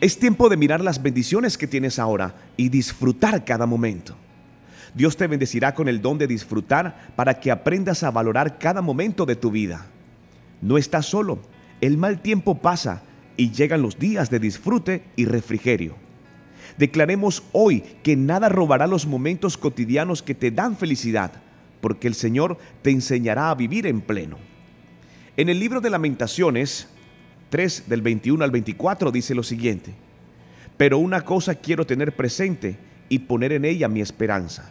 Es tiempo de mirar las bendiciones que tienes ahora y disfrutar cada momento. Dios te bendecirá con el don de disfrutar para que aprendas a valorar cada momento de tu vida. No estás solo, el mal tiempo pasa y llegan los días de disfrute y refrigerio. Declaremos hoy que nada robará los momentos cotidianos que te dan felicidad, porque el Señor te enseñará a vivir en pleno. En el libro de lamentaciones, 3 del 21 al 24 dice lo siguiente, pero una cosa quiero tener presente y poner en ella mi esperanza.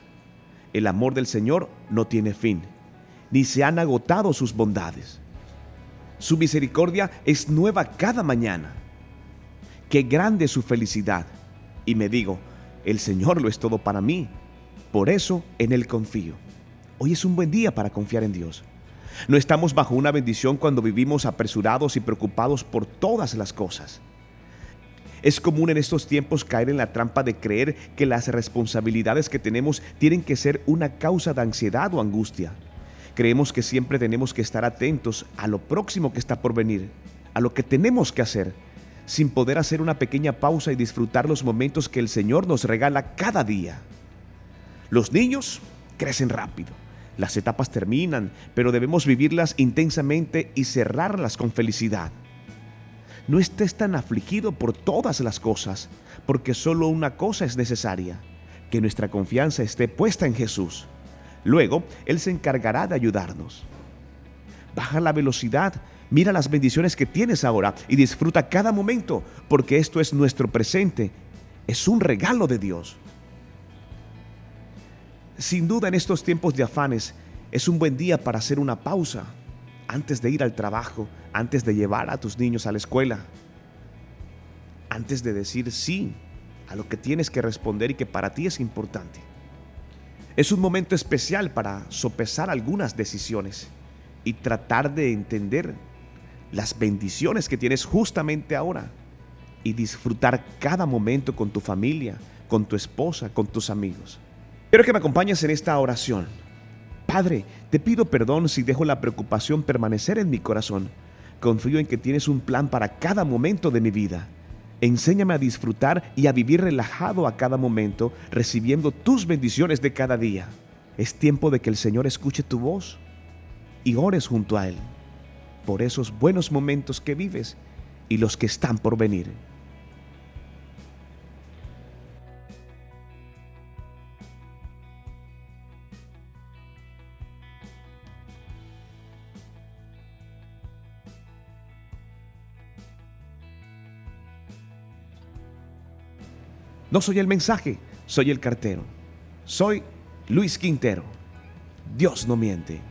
El amor del Señor no tiene fin, ni se han agotado sus bondades. Su misericordia es nueva cada mañana. Qué grande su felicidad. Y me digo, el Señor lo es todo para mí. Por eso en Él confío. Hoy es un buen día para confiar en Dios. No estamos bajo una bendición cuando vivimos apresurados y preocupados por todas las cosas. Es común en estos tiempos caer en la trampa de creer que las responsabilidades que tenemos tienen que ser una causa de ansiedad o angustia. Creemos que siempre tenemos que estar atentos a lo próximo que está por venir, a lo que tenemos que hacer, sin poder hacer una pequeña pausa y disfrutar los momentos que el Señor nos regala cada día. Los niños crecen rápido las etapas terminan, pero debemos vivirlas intensamente y cerrarlas con felicidad. No estés tan afligido por todas las cosas, porque solo una cosa es necesaria, que nuestra confianza esté puesta en Jesús. Luego, Él se encargará de ayudarnos. Baja la velocidad, mira las bendiciones que tienes ahora y disfruta cada momento, porque esto es nuestro presente, es un regalo de Dios. Sin duda en estos tiempos de afanes es un buen día para hacer una pausa antes de ir al trabajo, antes de llevar a tus niños a la escuela, antes de decir sí a lo que tienes que responder y que para ti es importante. Es un momento especial para sopesar algunas decisiones y tratar de entender las bendiciones que tienes justamente ahora y disfrutar cada momento con tu familia, con tu esposa, con tus amigos. Quiero que me acompañes en esta oración. Padre, te pido perdón si dejo la preocupación permanecer en mi corazón. Confío en que tienes un plan para cada momento de mi vida. Enséñame a disfrutar y a vivir relajado a cada momento, recibiendo tus bendiciones de cada día. Es tiempo de que el Señor escuche tu voz y ores junto a Él por esos buenos momentos que vives y los que están por venir. No soy el mensaje, soy el cartero. Soy Luis Quintero. Dios no miente.